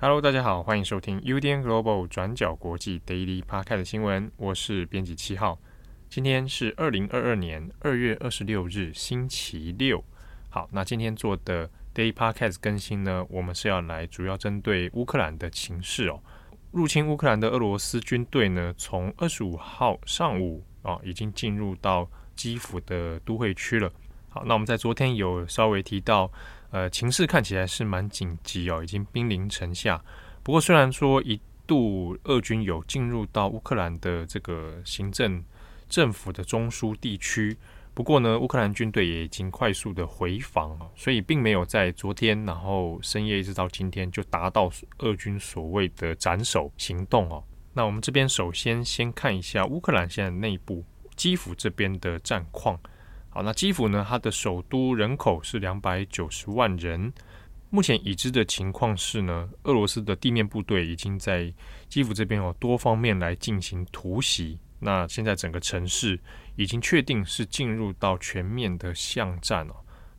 Hello，大家好，欢迎收听 UDN Global 转角国际 Daily Podcast 新闻，我是编辑七号。今天是二零二二年二月二十六日，星期六。好，那今天做的 Daily Podcast 更新呢，我们是要来主要针对乌克兰的情势哦。入侵乌克兰的俄罗斯军队呢，从二十五号上午啊、已经进入到基辅的都会区了。好，那我们在昨天有稍微提到。呃，情势看起来是蛮紧急哦，已经兵临城下。不过，虽然说一度俄军有进入到乌克兰的这个行政政府的中枢地区，不过呢，乌克兰军队也已经快速的回防，所以并没有在昨天，然后深夜一直到今天就达到俄军所谓的斩首行动哦。那我们这边首先先看一下乌克兰现在内部基辅这边的战况。好，那基辅呢？它的首都人口是两百九十万人。目前已知的情况是呢，俄罗斯的地面部队已经在基辅这边有多方面来进行突袭。那现在整个城市已经确定是进入到全面的巷战了。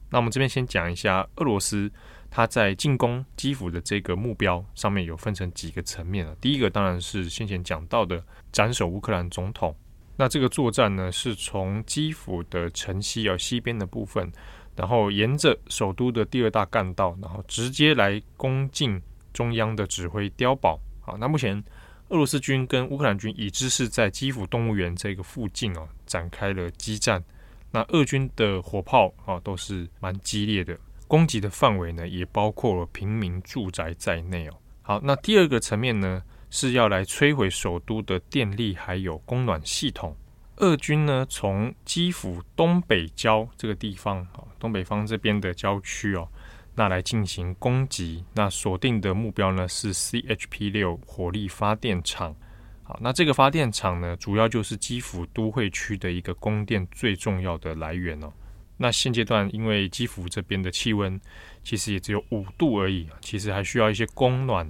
那我们这边先讲一下俄罗斯它在进攻基辅的这个目标上面有分成几个层面了。第一个当然是先前讲到的斩首乌克兰总统。那这个作战呢，是从基辅的城西啊西边的部分，然后沿着首都的第二大干道，然后直接来攻进中央的指挥碉堡。好，那目前俄罗斯军跟乌克兰军已知是在基辅动物园这个附近哦展开了激战。那俄军的火炮啊都是蛮激烈的，攻击的范围呢也包括了平民住宅在内哦。好，那第二个层面呢？是要来摧毁首都的电力还有供暖系统。俄军呢，从基辅东北郊这个地方，东北方这边的郊区哦，那来进行攻击。那锁定的目标呢是 CHP 六火力发电厂。好，那这个发电厂呢，主要就是基辅都会区的一个供电最重要的来源哦。那现阶段，因为基辅这边的气温其实也只有五度而已，其实还需要一些供暖。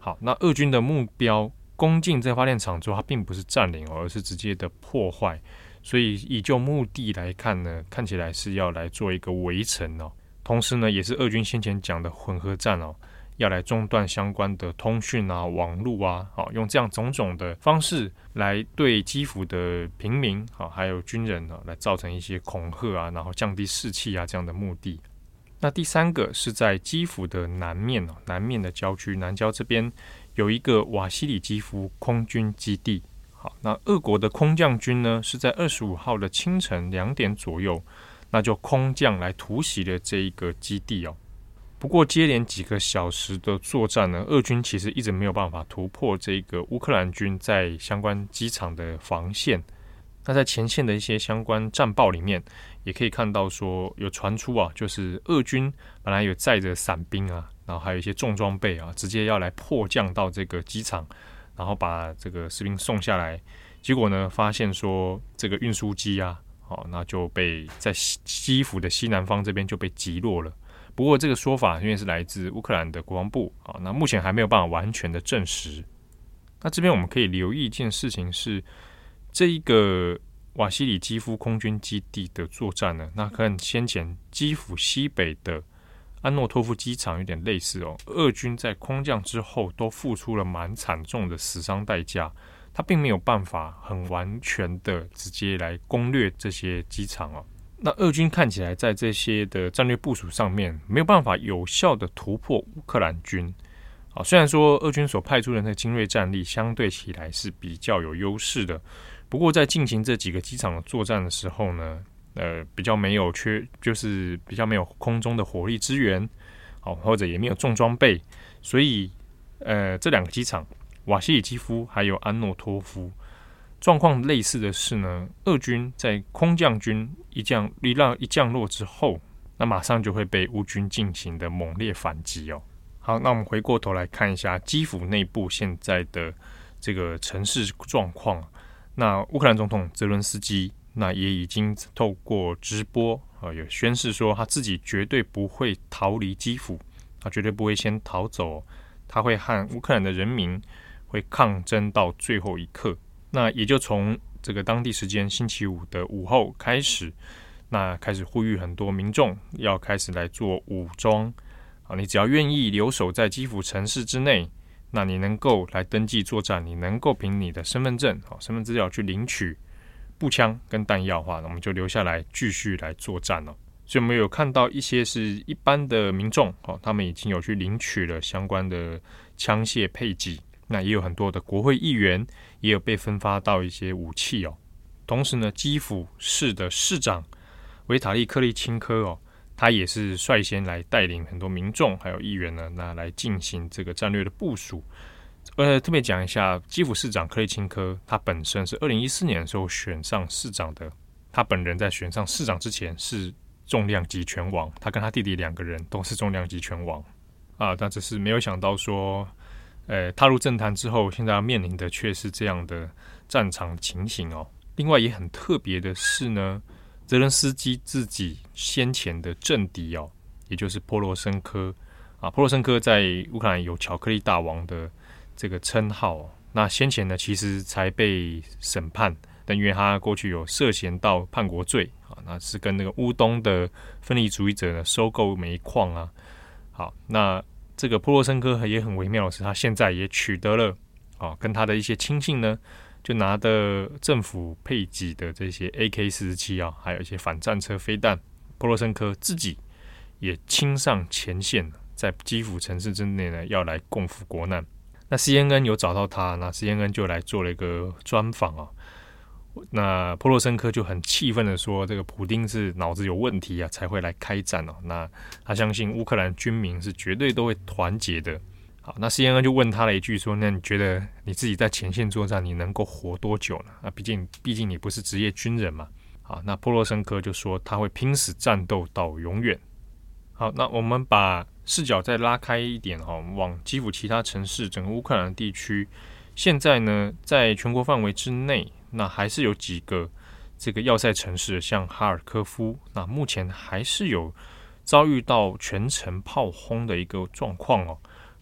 好，那俄军的目标攻进这发电厂之后，它并不是占领哦，而是直接的破坏。所以以就目的来看呢，看起来是要来做一个围城哦。同时呢，也是俄军先前讲的混合战哦，要来中断相关的通讯啊、网络啊，好，用这样种种的方式来对基辅的平民啊，还有军人啊，来造成一些恐吓啊，然后降低士气啊这样的目的。那第三个是在基辅的南面哦，南面的郊区南郊这边有一个瓦西里基夫空军基地。好，那俄国的空降军呢是在二十五号的清晨两点左右，那就空降来突袭了这一个基地哦。不过接连几个小时的作战呢，俄军其实一直没有办法突破这个乌克兰军在相关机场的防线。那在前线的一些相关战报里面，也可以看到说有传出啊，就是俄军本来有载着伞兵啊，然后还有一些重装备啊，直接要来迫降到这个机场，然后把这个士兵送下来。结果呢，发现说这个运输机啊，哦，那就被在西基辅的西南方这边就被击落了。不过这个说法因为是来自乌克兰的国防部啊，那目前还没有办法完全的证实。那这边我们可以留意一件事情是。这一个瓦西里基夫空军基地的作战呢，那跟先前基辅西北的安诺托夫机场有点类似哦。俄军在空降之后都付出了蛮惨重的死伤代价，他并没有办法很完全的直接来攻略这些机场哦。那俄军看起来在这些的战略部署上面没有办法有效的突破乌克兰军。啊，虽然说俄军所派出的那精锐战力相对起来是比较有优势的。不过，在进行这几个机场的作战的时候呢，呃，比较没有缺，就是比较没有空中的火力支援，好，或者也没有重装备，所以，呃，这两个机场，瓦西里基夫还有安诺托夫，状况类似的是呢，俄军在空降军一降一浪一降落之后，那马上就会被乌军进行的猛烈反击哦。好，那我们回过头来看一下基辅内部现在的这个城市状况。那乌克兰总统泽伦斯基那也已经透过直播啊，有宣示说他自己绝对不会逃离基辅，他绝对不会先逃走，他会和乌克兰的人民会抗争到最后一刻。那也就从这个当地时间星期五的午后开始，那开始呼吁很多民众要开始来做武装啊，你只要愿意留守在基辅城市之内，那你能够来登记作战，你能够凭你的身份证、好身份资料去领取步枪跟弹药的话，那我们就留下来继续来作战了。所以我们有看到一些是一般的民众，哦，他们已经有去领取了相关的枪械配给，那也有很多的国会议员也有被分发到一些武器哦。同时呢，基辅市的市长维塔利·克利钦科哦，他也是率先来带领很多民众还有议员呢，那来进行这个战略的部署。呃，特别讲一下，基辅市长克利钦科，他本身是二零一四年的时候选上市长的。他本人在选上市长之前是重量级拳王，他跟他弟弟两个人都是重量级拳王啊。但只是没有想到说，呃，踏入政坛之后，现在要面临的却是这样的战场情形哦。另外也很特别的是呢，泽伦斯基自己先前的政敌哦，也就是波罗申科啊，波罗申科在乌克兰有“巧克力大王”的这个称号。那先前呢，其实才被审判，但因为他过去有涉嫌到叛国罪啊，那是跟那个乌东的分离主义者呢收购煤矿啊。好，那这个波罗申科也很微妙的是，他现在也取得了啊，跟他的一些亲信呢。就拿的政府配给的这些 AK 四十七啊，还有一些反战车飞弹，波罗申科自己也亲上前线，在基辅城市之内呢，要来共赴国难。那 CNN 有找到他，那 CNN 就来做了一个专访啊。那波罗申科就很气愤的说：“这个普丁是脑子有问题啊，才会来开战哦。”那他相信乌克兰军民是绝对都会团结的。好，那 CNN 就问他了一句说：“那你觉得你自己在前线作战，你能够活多久呢？啊，毕竟毕竟你不是职业军人嘛。”好，那波罗申科就说他会拼死战斗到永远。好，那我们把视角再拉开一点哈，往基辅其他城市，整个乌克兰地区，现在呢，在全国范围之内，那还是有几个这个要塞城市，像哈尔科夫，那目前还是有遭遇到全城炮轰的一个状况哦。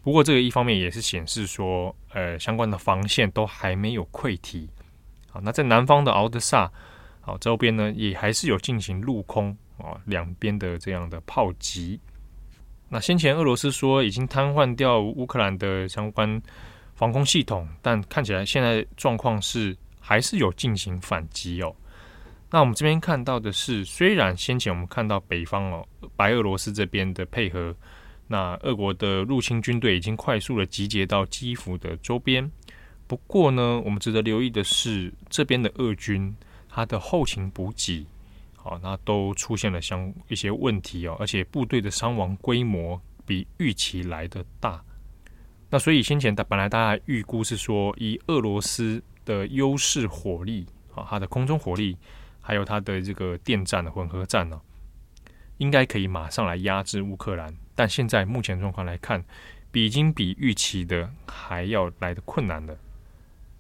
不过，这个一方面也是显示说，呃，相关的防线都还没有溃堤。好，那在南方的敖德萨，好，周边呢也还是有进行陆空啊两边的这样的炮击。那先前俄罗斯说已经瘫痪掉乌克兰的相关防空系统，但看起来现在状况是还是有进行反击哦。那我们这边看到的是，虽然先前我们看到北方哦白俄罗斯这边的配合。那俄国的入侵军队已经快速的集结到基辅的周边，不过呢，我们值得留意的是，这边的俄军他的后勤补给，好，那都出现了相一些问题哦，而且部队的伤亡规模比预期来的大。那所以先前的本来大家预估是说，以俄罗斯的优势火力啊，它的空中火力，还有它的这个电战的混合战呢，应该可以马上来压制乌克兰。但现在目前状况来看，比已经比预期的还要来的困难了。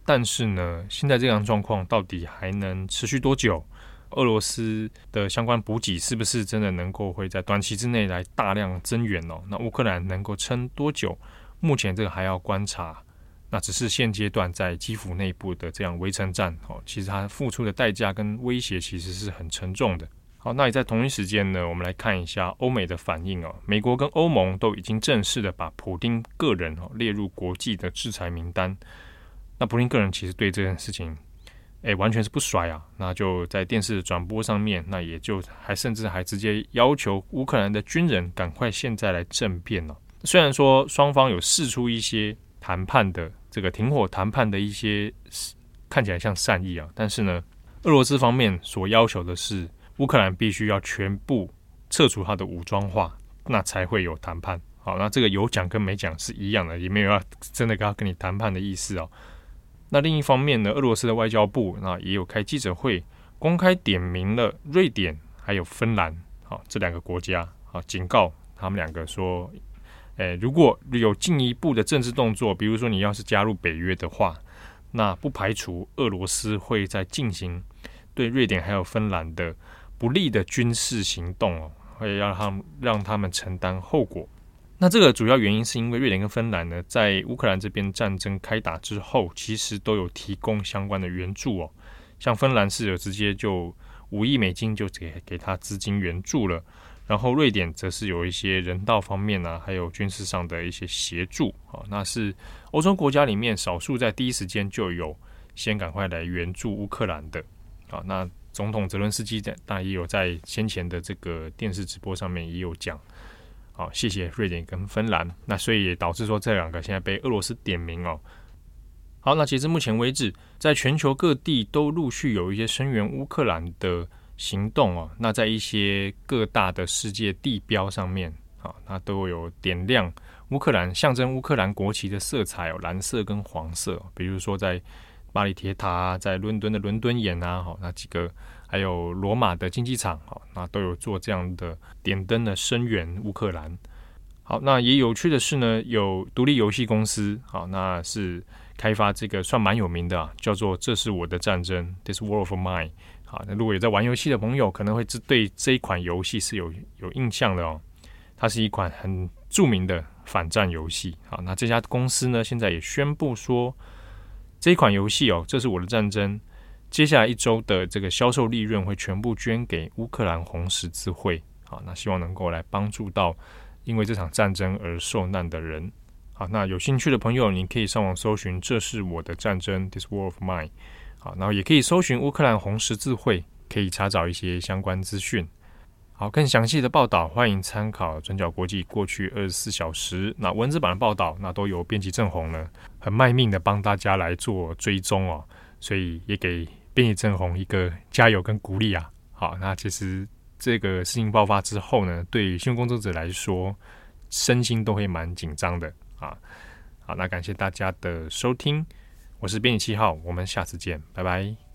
但是呢，现在这样状况到底还能持续多久？俄罗斯的相关补给是不是真的能够会在短期之内来大量增援哦？那乌克兰能够撑多久？目前这个还要观察。那只是现阶段在基辅内部的这样围城战哦，其实它付出的代价跟威胁其实是很沉重的。好，那也在同一时间呢，我们来看一下欧美的反应哦。美国跟欧盟都已经正式的把普丁个人哦列入国际的制裁名单。那普丁个人其实对这件事情，哎，完全是不甩啊。那就在电视转播上面，那也就还甚至还直接要求乌克兰的军人赶快现在来政变了。虽然说双方有试出一些谈判的这个停火谈判的一些看起来像善意啊，但是呢，俄罗斯方面所要求的是。乌克兰必须要全部撤除他的武装化，那才会有谈判。好，那这个有讲跟没讲是一样的，也没有要真的跟他跟你谈判的意思哦。那另一方面呢，俄罗斯的外交部那也有开记者会，公开点名了瑞典还有芬兰，好，这两个国家，好，警告他们两个说，诶，如果有进一步的政治动作，比如说你要是加入北约的话，那不排除俄罗斯会再进行对瑞典还有芬兰的。不利的军事行动哦，会让他们让他们承担后果。那这个主要原因是因为瑞典跟芬兰呢，在乌克兰这边战争开打之后，其实都有提供相关的援助哦。像芬兰是有直接就五亿美金就给给他资金援助了。然后瑞典则是有一些人道方面呢、啊，还有军事上的一些协助啊，那是欧洲国家里面少数在第一时间就有先赶快来援助乌克兰的啊。那总统泽伦斯基在当然也有在先前的这个电视直播上面也有讲，好，谢谢瑞典跟芬兰。那所以也导致说这两个现在被俄罗斯点名哦。好，那截至目前为止，在全球各地都陆续有一些声援乌克兰的。行动哦，那在一些各大的世界地标上面啊，那都有点亮乌克兰象征乌克兰国旗的色彩哦，蓝色跟黄色。比如说在巴黎铁塔，在伦敦的伦敦眼啊，好那几个，还有罗马的竞技场，好那都有做这样的点灯的声援乌克兰。好，那也有趣的是呢，有独立游戏公司，好那是开发这个算蛮有名的，叫做《这是我的战争》，This War of Mine。好，那如果有在玩游戏的朋友，可能会对这一款游戏是有有印象的哦。它是一款很著名的反战游戏。好，那这家公司呢，现在也宣布说，这一款游戏哦，这是我的战争。接下来一周的这个销售利润会全部捐给乌克兰红十字会。好，那希望能够来帮助到因为这场战争而受难的人。好，那有兴趣的朋友，你可以上网搜寻“这是我的战争 ”，This War of Mine。好，然后也可以搜寻乌克兰红十字会，可以查找一些相关资讯。好，更详细的报道，欢迎参考转角国际过去二十四小时那文字版的报道，那都由编辑郑红呢很卖命的帮大家来做追踪哦，所以也给编辑郑红一个加油跟鼓励啊。好，那其实这个事情爆发之后呢，对新闻工作者来说，身心都会蛮紧张的啊。好，那感谢大家的收听。我是编辑七号，我们下次见，拜拜。